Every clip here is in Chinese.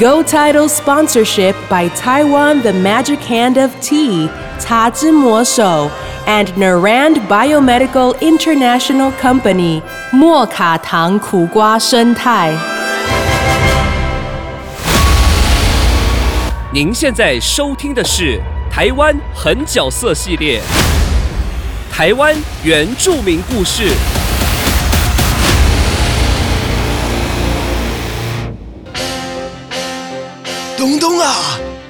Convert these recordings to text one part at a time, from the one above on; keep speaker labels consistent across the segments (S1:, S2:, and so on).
S1: Go Title sponsorship by Taiwan The Magic Hand of Tea, Ta Zhi Mo Shou, and Narand Biomedical International Company, 莫卡糖苦瓜生态。
S2: 您现在收听的是台湾狠角色系列，台湾原住民故事。
S3: 东东啊，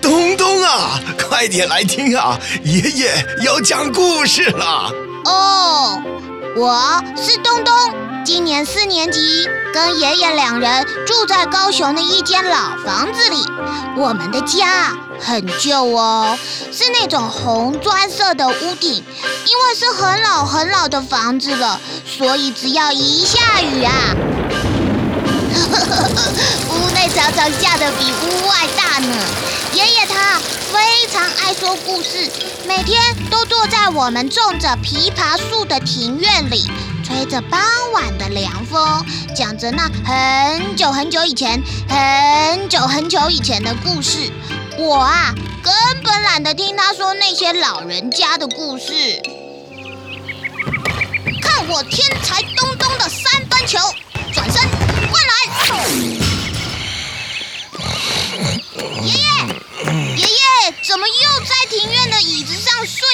S3: 东东啊，快点来听啊！爷爷要讲故事了。
S4: 哦，我是东东，今年四年级，跟爷爷两人住在高雄的一间老房子里。我们的家很旧哦，是那种红砖色的屋顶。因为是很老很老的房子了，所以只要一下雨啊，呵呵呵屋内常常下的比屋外大呢。爷爷他非常爱说故事，每天都坐在我们种着枇杷树的庭院里，吹着傍晚的凉风，讲着那很久很久以前、很久很久以前的故事。我啊，根本懒得听他说那些老人家的故事。看我天才东东的三分球，转身灌篮。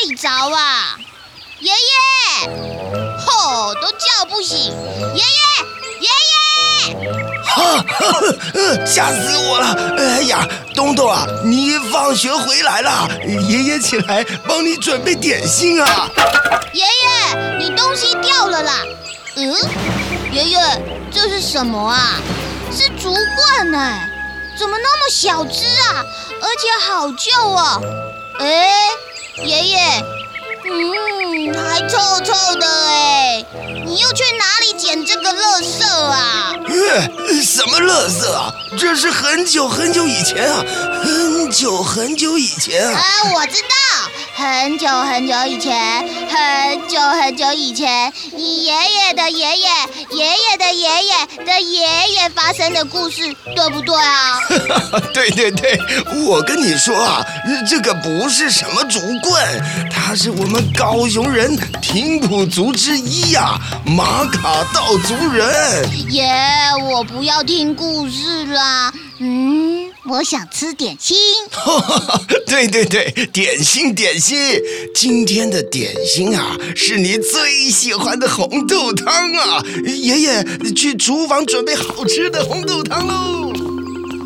S4: 睡着啊？爷爷，吼都叫不醒。爷爷，爷爷，
S3: 吓死我了！哎呀，东东啊，你放学回来了，爷爷起来帮你准备点心啊。
S4: 爷爷，你东西掉了啦！嗯，爷爷，这是什么啊？是竹棍哎，怎么那么小只啊？而且好旧哦。哎，爷爷，嗯，还臭臭的哎，你又去哪里捡这个垃圾啊？
S3: 呃，什么垃圾啊？这是很久很久以前啊，很久很久以前啊。
S4: 啊，我知道，很久很久以前，很久很久以前，你爷爷的爷爷、爷爷的爷爷的爷爷发生的故事，对不对啊？
S3: 对对对，我跟你说啊，这个不是什么竹棍，他是我们高雄人平埔族之一呀、马卡道族人。
S4: 爷，我不要听故事啦，嗯，我想吃点心。
S3: 对对对，点心点心，今天的点心啊，是你最喜欢的红豆汤啊！爷爷去厨房准备好吃的红豆汤喽。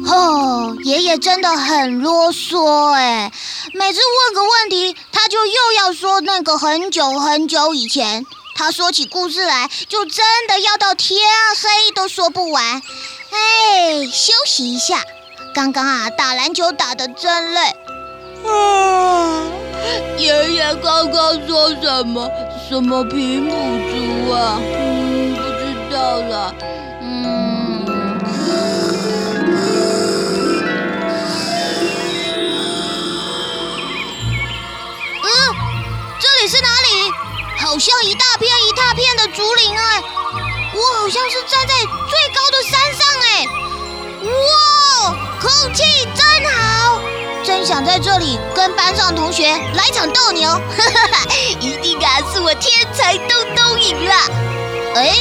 S4: 哦，爷爷真的很啰嗦哎，每次问个问题，他就又要说那个很久很久以前。他说起故事来，就真的要到天黑都说不完。哎，休息一下，刚刚啊打篮球打得真累。啊，爷爷刚刚说什么？什么平埔族啊？嗯，不知道了。嗯。嗯，这里是哪里？好像一大片一大片的竹林哎，我好像是站在最高的山上哎，哇，空气真好，真想在这里跟班上同学来场斗牛，哈哈哈，一定啊是我天才东东赢了。哎，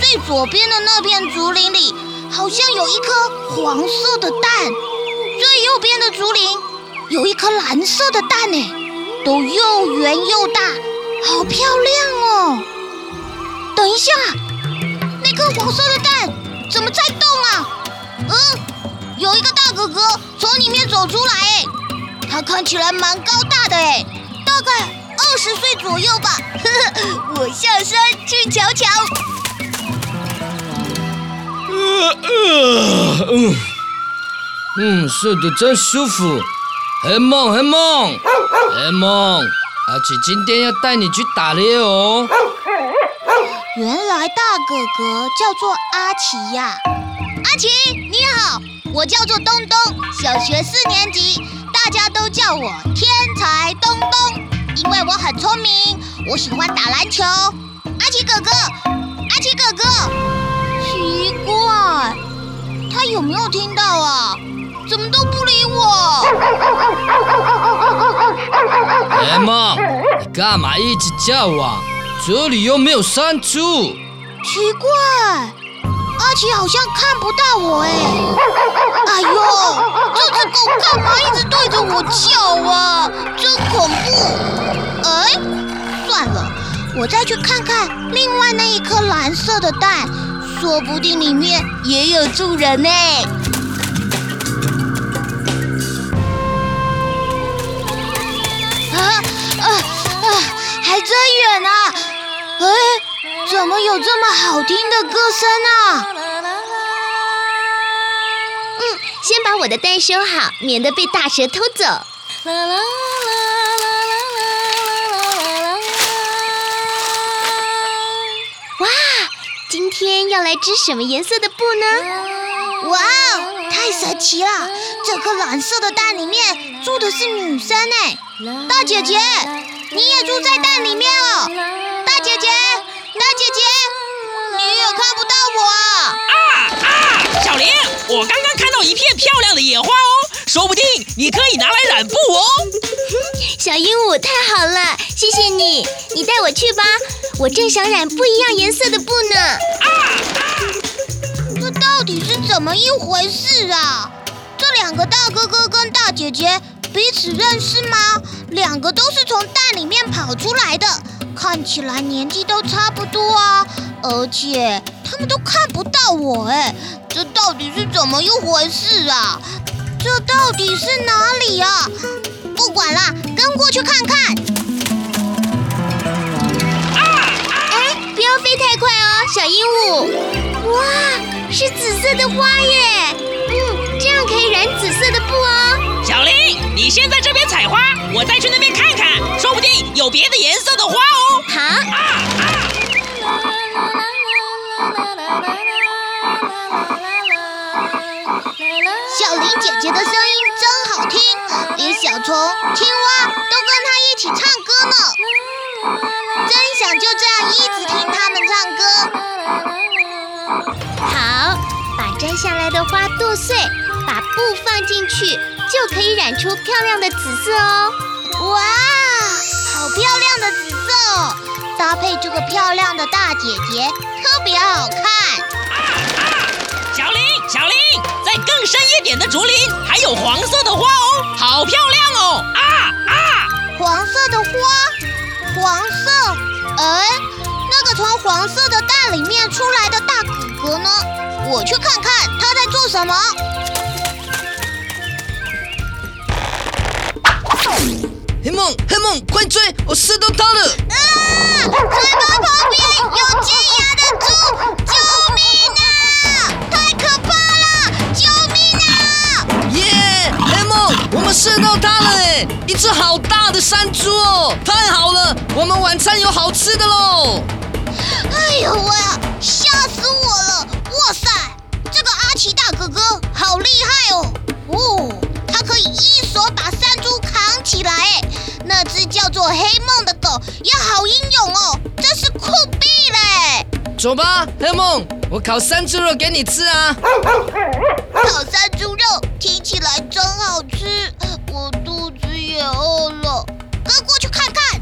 S4: 最左边的那片竹林里好像有一颗黄色的蛋，最右边的竹林有一颗蓝色的蛋呢，都又圆又大，好漂亮哦！等一下，那颗黄色的蛋怎么在动啊？嗯，有一个大哥哥从里面走出来，哎，他看起来蛮高大的，哎，大概二十岁左右吧。呵呵，我下山去瞧瞧。
S5: 呃呃嗯嗯，睡得真舒服。很梦，很梦，很梦，阿奇今天要带你去打猎哦。
S4: 原来大哥哥叫做阿奇呀！阿奇，你好，我叫做东东，小学四年级，大家都叫我天才东东，因为我很聪明，我喜欢打篮球。阿奇哥哥，阿奇哥哥，奇怪，他有没有听到啊？怎么都不理我？
S5: 黑梦，你干嘛一直叫啊？这里又没有山猪。
S4: 奇怪，阿奇好像看不到我哎。哎呦，这只狗干嘛一直对着我叫啊？真恐怖！哎，算了，我再去看看另外那一颗蓝色的蛋，说不定里面也有住人呢。啊啊啊！还真远啊！哎，怎么有这么好听的歌声啊？
S6: 嗯，先把我的蛋收好，免得被大蛇偷走。哇，今天要来织什么颜色的布呢？
S4: 哇哦，太神奇了！这颗蓝色的蛋里面住的是女生哎，大姐姐，你也住在蛋里面哦。大姐姐，大姐姐，你也看不到我啊！
S7: 啊啊！小林，我刚刚看到一片漂亮的野花哦，说不定你可以拿来染布哦。
S6: 小鹦鹉，太好了，谢谢你，你带我去吧，我正想染不一样颜色的布呢。啊啊！
S4: 这到底是怎么一回事啊？这两个大哥哥跟大姐姐彼此认识吗？两个都是从蛋里面跑出来的，看起来年纪都差不多啊，而且他们都看不到我哎，这到底是怎么一回事啊？这到底是哪里啊？不管啦，跟过去看看。
S6: 哎，不要飞太快哦，小鹦鹉。哇，是紫色的花耶！嗯，这样可以染紫色的。
S7: 小林，你先在这边采花，我再去那边看看，说不定有别的颜色的花哦。
S6: 好。啊啊
S4: 小林姐姐的声音真好听，连小虫、青蛙都跟她一起唱歌呢。真想就这样一直听他们唱
S6: 歌。好，把摘下来的花剁碎，把布放进去，就可以染出漂亮的紫色哦。
S4: 哇，好漂亮的紫色哦！搭配这个漂亮的大姐姐，特别好看。
S7: 啊啊小林，小林，在更深一点的竹林还有黄色的花哦，好漂亮哦！啊啊！
S4: 黄色的花，黄色，哎，那个从黄色的蛋里面出来的大哥哥呢？我去看看他在做什么。
S5: 梦，快追！我射到他了！
S4: 啊！嘴巴旁边有尖牙的猪，救命啊！太可怕了！救命啊！
S5: 耶！黑梦，我们射到它了哎！一只好大的山猪哦！太好了，我们晚餐有好吃的喽！
S4: 哎呦喂做黑梦的狗也好英勇哦，真是酷毙嘞！
S5: 走吧，黑梦，我烤山猪肉给你吃啊！
S4: 烤山猪肉听起来真好吃，我肚子也饿了，跟过去看看。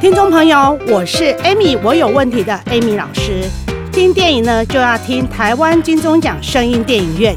S8: 听众朋友，我是 Amy，我有问题的 Amy 老师。听电影呢，就要听台湾金钟奖声音电影院。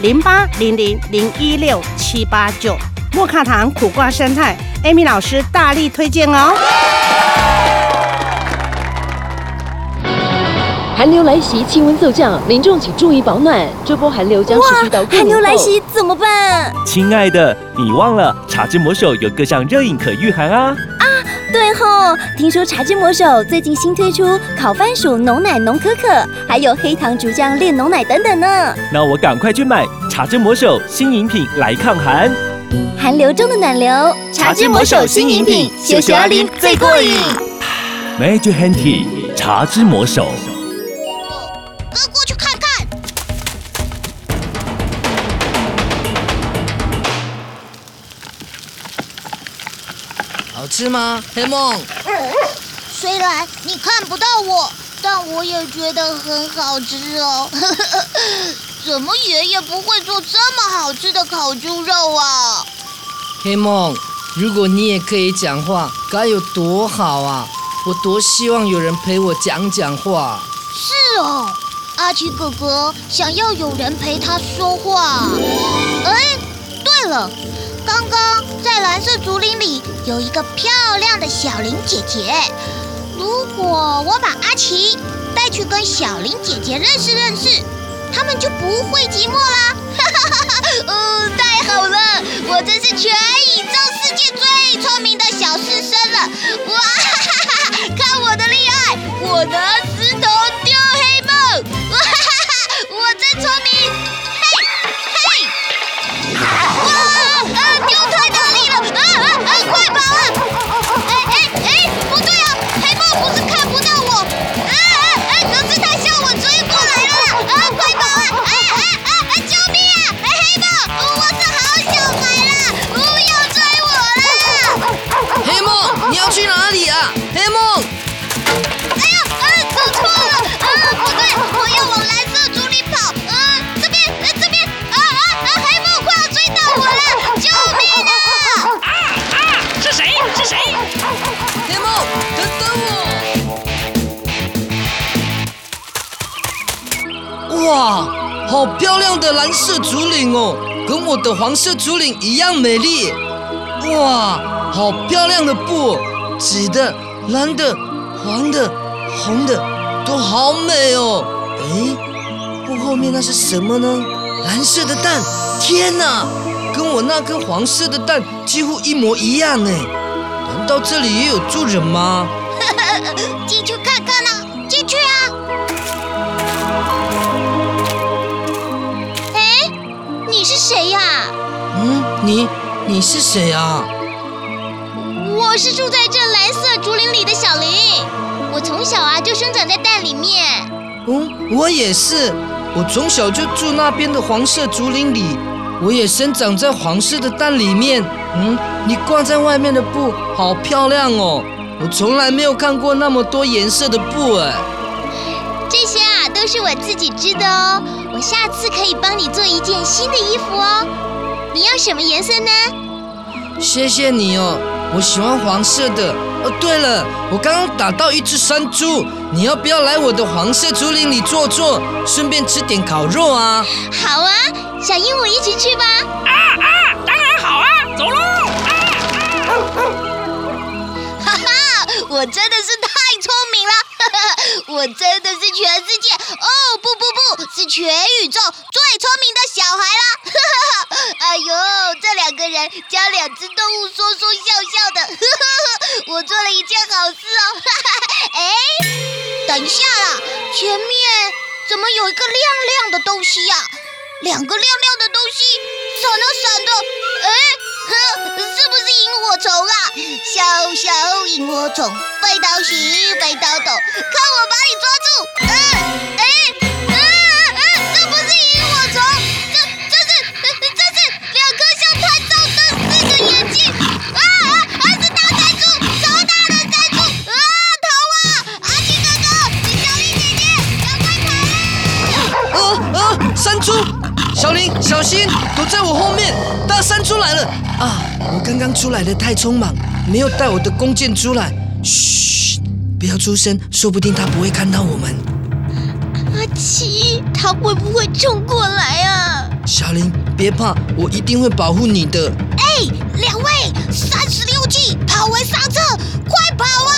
S8: 零八零零零一六七八九。莫卡糖苦瓜生菜，Amy 老师大力推荐哦。
S9: 寒流来袭，气温骤降，民众请注意保暖。这波寒流将持续到过
S6: 寒。流来袭怎么办？
S10: 亲爱的，你忘了茶之魔手有各项热饮可御寒啊！
S6: 对吼，听说茶之魔手最近新推出烤番薯浓奶浓可可，还有黑糖竹浆炼浓奶等等呢。
S10: 那我赶快去买茶之魔手新饮品来抗寒。
S6: 寒流中的暖流，
S10: 茶之魔手新饮品
S6: 小小阿林最过瘾。
S10: Magic Handy 茶之魔手。
S5: 吃吗，黑梦？
S4: 虽然你看不到我，但我也觉得很好吃哦。怎么爷爷不会做这么好吃的烤猪肉啊？
S5: 黑梦，如果你也可以讲话，该有多好啊！我多希望有人陪我讲讲话。
S4: 是哦，阿奇哥哥想要有人陪他说话。哎，对了，刚刚在蓝色竹林里有一个漂亮的小林姐姐。如果我把阿奇带去跟小林姐姐认识认识，他们就不会寂寞啦。哈哈哈哈！哦，太好了，我真是全宇宙世界最聪明的小师生了！哇哈哈哈！看我的厉害，我能哇，好
S5: 漂亮的蓝色竹林哦，跟我的黄色竹林一样美丽。哇，好漂亮的布，紫的、蓝的、黄的、红的，都好美哦。诶，布后面那是什么呢？蓝色的蛋，天哪，跟我那颗黄色的蛋几乎一模一样哎。难道这里也有住人吗？
S4: 进去看看啊，进去啊！你
S5: 你是谁啊？
S4: 我是住在这蓝色竹林里的小林，我从小啊就生长在蛋里面。
S5: 嗯，我也是，我从小就住那边的黄色竹林里，我也生长在黄色的蛋里面。嗯，你挂在外面的布好漂亮哦，我从来没有看过那么多颜色的布哎。
S4: 这些啊都是我自己织的哦，我下次可以帮你做一件新的衣服哦。你要什么颜色呢？
S5: 谢谢你哦，我喜欢黄色的。哦，对了，我刚刚打到一只山猪，你要不要来我的黄色竹林里坐坐，顺便吃点烤肉啊？
S4: 好啊，小鹦鹉一起去吧。
S7: 啊啊！当然好啊，走喽！啊啊！
S4: 哈哈，我真的是太聪明了，哈哈，我真的是全世界哦不不不是全宇宙最聪明的小孩啦！哈哈，哎呦，这两个人将两只动物说说笑笑的，呵呵呵，我做了一件好事哦！哈哈，哎，等一下啦，前面怎么有一个亮亮的东西呀、两个亮亮的东西闪啊闪的，哎，是不是萤火虫啊？小小萤火虫，飞到西，飞到东，看
S5: 来了啊！我刚刚出来的太匆忙，没有带我的弓箭出来。嘘，不要出声，说不定他不会看到我们。
S6: 阿奇，他会不会冲过来啊？
S5: 小林，别怕，我一定会保护你的。
S4: 哎，两位，三十六计，跑为上策，快跑啊！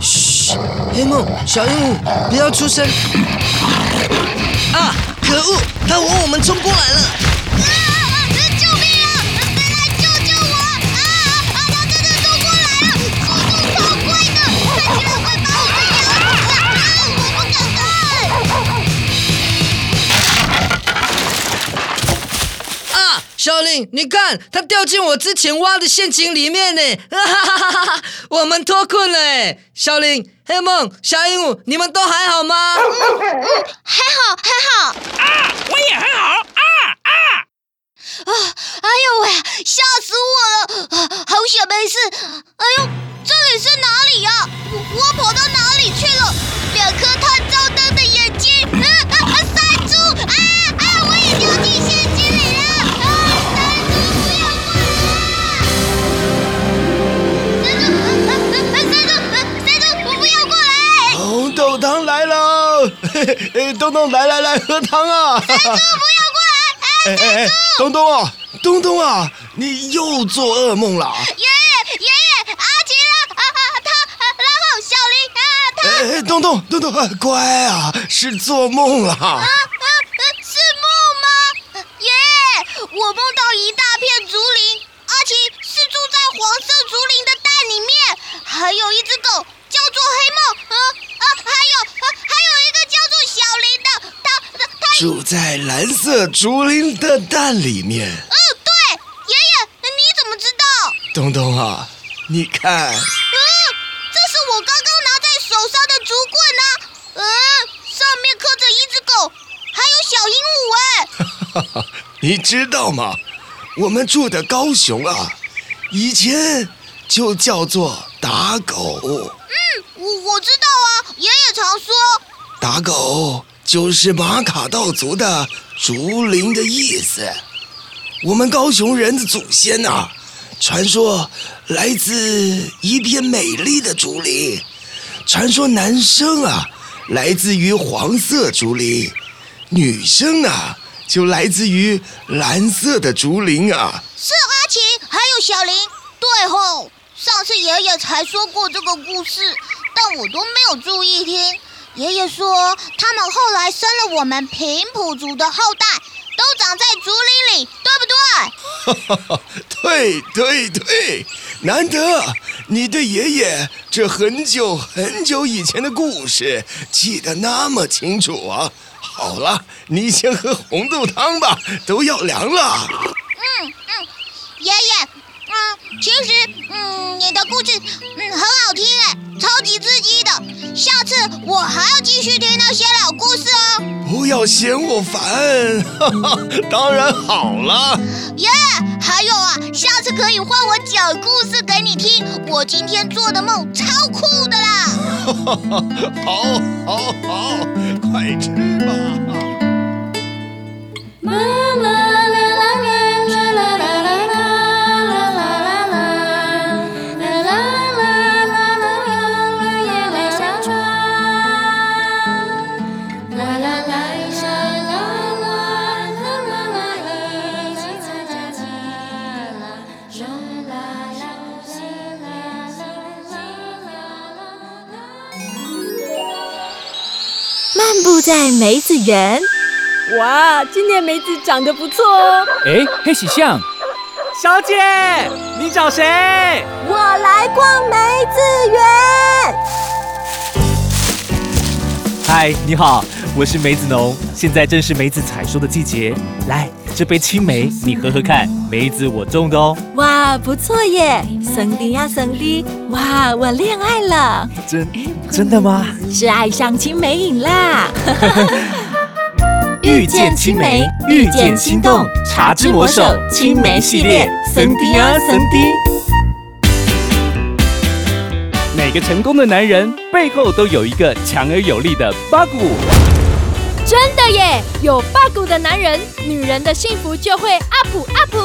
S5: 嘘，黑梦，小鹦鹉，不要出声。啊，可恶，他往我们冲过来了！小林，你看，他掉进我之前挖的陷阱里面呢！哈哈哈哈哈！我们脱困了哎！小林、黑梦、小鹦鹉，你们都还好吗？
S6: 还好还好。
S7: 啊，我也很好。啊啊！
S4: 啊！哎呦喂，吓死我了！啊好险没事。哎呦，这里是哪里呀、我我跑到哪里去了？两颗探照灯的眼睛，啊啊啊！山猪！啊啊！我也掉进陷
S3: 喽！嘿嘿，东东来来来，喝汤啊！
S4: 山猪不要过来！
S3: 哎哎哎，东东啊，东东啊，你又做噩梦了！
S4: 爷爷，爷爷，阿奇啊啊啊，他，啊然后小林啊，他。
S3: 哎哎，东东东东，啊乖啊，是做梦了。
S4: 啊啊！是梦吗？爷爷，我梦到一大片竹林，阿奇是住在黄色竹林的蛋里面，还有一只狗叫做黑梦，啊啊，还有啊还有一个叫做小林的，他他他，
S3: 住在蓝色竹林的蛋里面。
S4: 嗯，对，爷爷，你怎么知道？
S3: 东东啊，你看，
S4: 嗯，这是我刚刚拿在手上的竹棍啊，嗯，上面刻着一只狗，还有小鹦鹉哎。
S3: 你知道吗？我们住的高雄啊，以前就叫做打狗。
S4: 嗯我我知道啊，爷爷常说。
S3: 打狗就是马卡道族的竹林的意思。我们高雄人的祖先啊，传说来自一片美丽的竹林。传说男生啊，来自于黄色竹林，女生啊，就来自于蓝色的竹林啊。
S4: 是阿奇，还有小林。对吼，上次爷爷才说过这个故事，但我都没有注意听。爷爷说，他们后来生了我们平埔族的后代，都长在竹林里，对不对？
S3: 哈哈，对对对，难得你对爷爷这很久很久以前的故事记得那么清楚啊！好了，你先喝红豆汤吧，都要凉了。
S4: 其实，嗯，你的故事，嗯，很好听哎，超级刺激的。下次我还要继续听那些老故事哦。
S3: 不要嫌我烦，哈哈，当然好了。
S4: 耶、还有啊，下次可以换我讲故事给你听。我今天做的梦超酷的啦！
S3: 哈哈，好，好，好，快吃吧。
S11: 漫步在梅子园，
S9: 哇，今年梅子长得不错哦。
S10: 哎，黑喜象，小姐，你找谁？
S11: 我来逛梅子园。
S10: 嗨，你好，我是梅子农，现在正是梅子采收的季节。来，这杯青梅你喝喝看，梅子我种的哦。
S11: 哇，不错耶！森迪呀，森迪，哇，我恋爱了，
S10: 真真的吗？
S11: 是爱上青梅瘾啦！
S10: 遇见青梅，遇见心动，茶之魔手青梅系列，森迪呀森迪。每个成功的男人背后都有一个强而有力的八股。
S9: 真的耶，有 bug 的男人，女人的幸福就会 up up。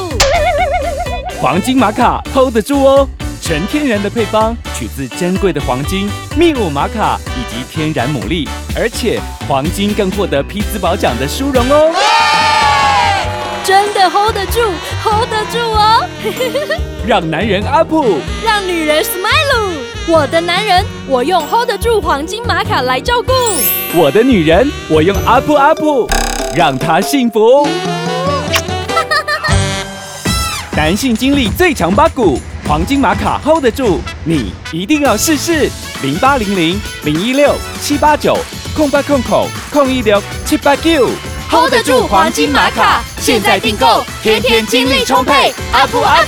S10: 黄金玛卡 hold 得住哦，纯天然的配方，取自珍贵的黄金、秘鲁玛卡以及天然牡蛎，而且黄金更获得匹兹堡奖的殊荣哦。
S9: 真的 hold 得住，hold 得住哦！
S10: 让男人 up，
S9: 让女人 smile。我的男人，我用 hold 得住黄金玛卡来照顾；
S10: 我的女人，我用阿布阿布让她幸福。男性精力最强八股，黄金玛卡 hold 得住，你一定要试试。零八零零零一六七八九空八空口空一六七八九。
S9: hold 得住黄金玛卡，现在订购，天天精力充沛，up up。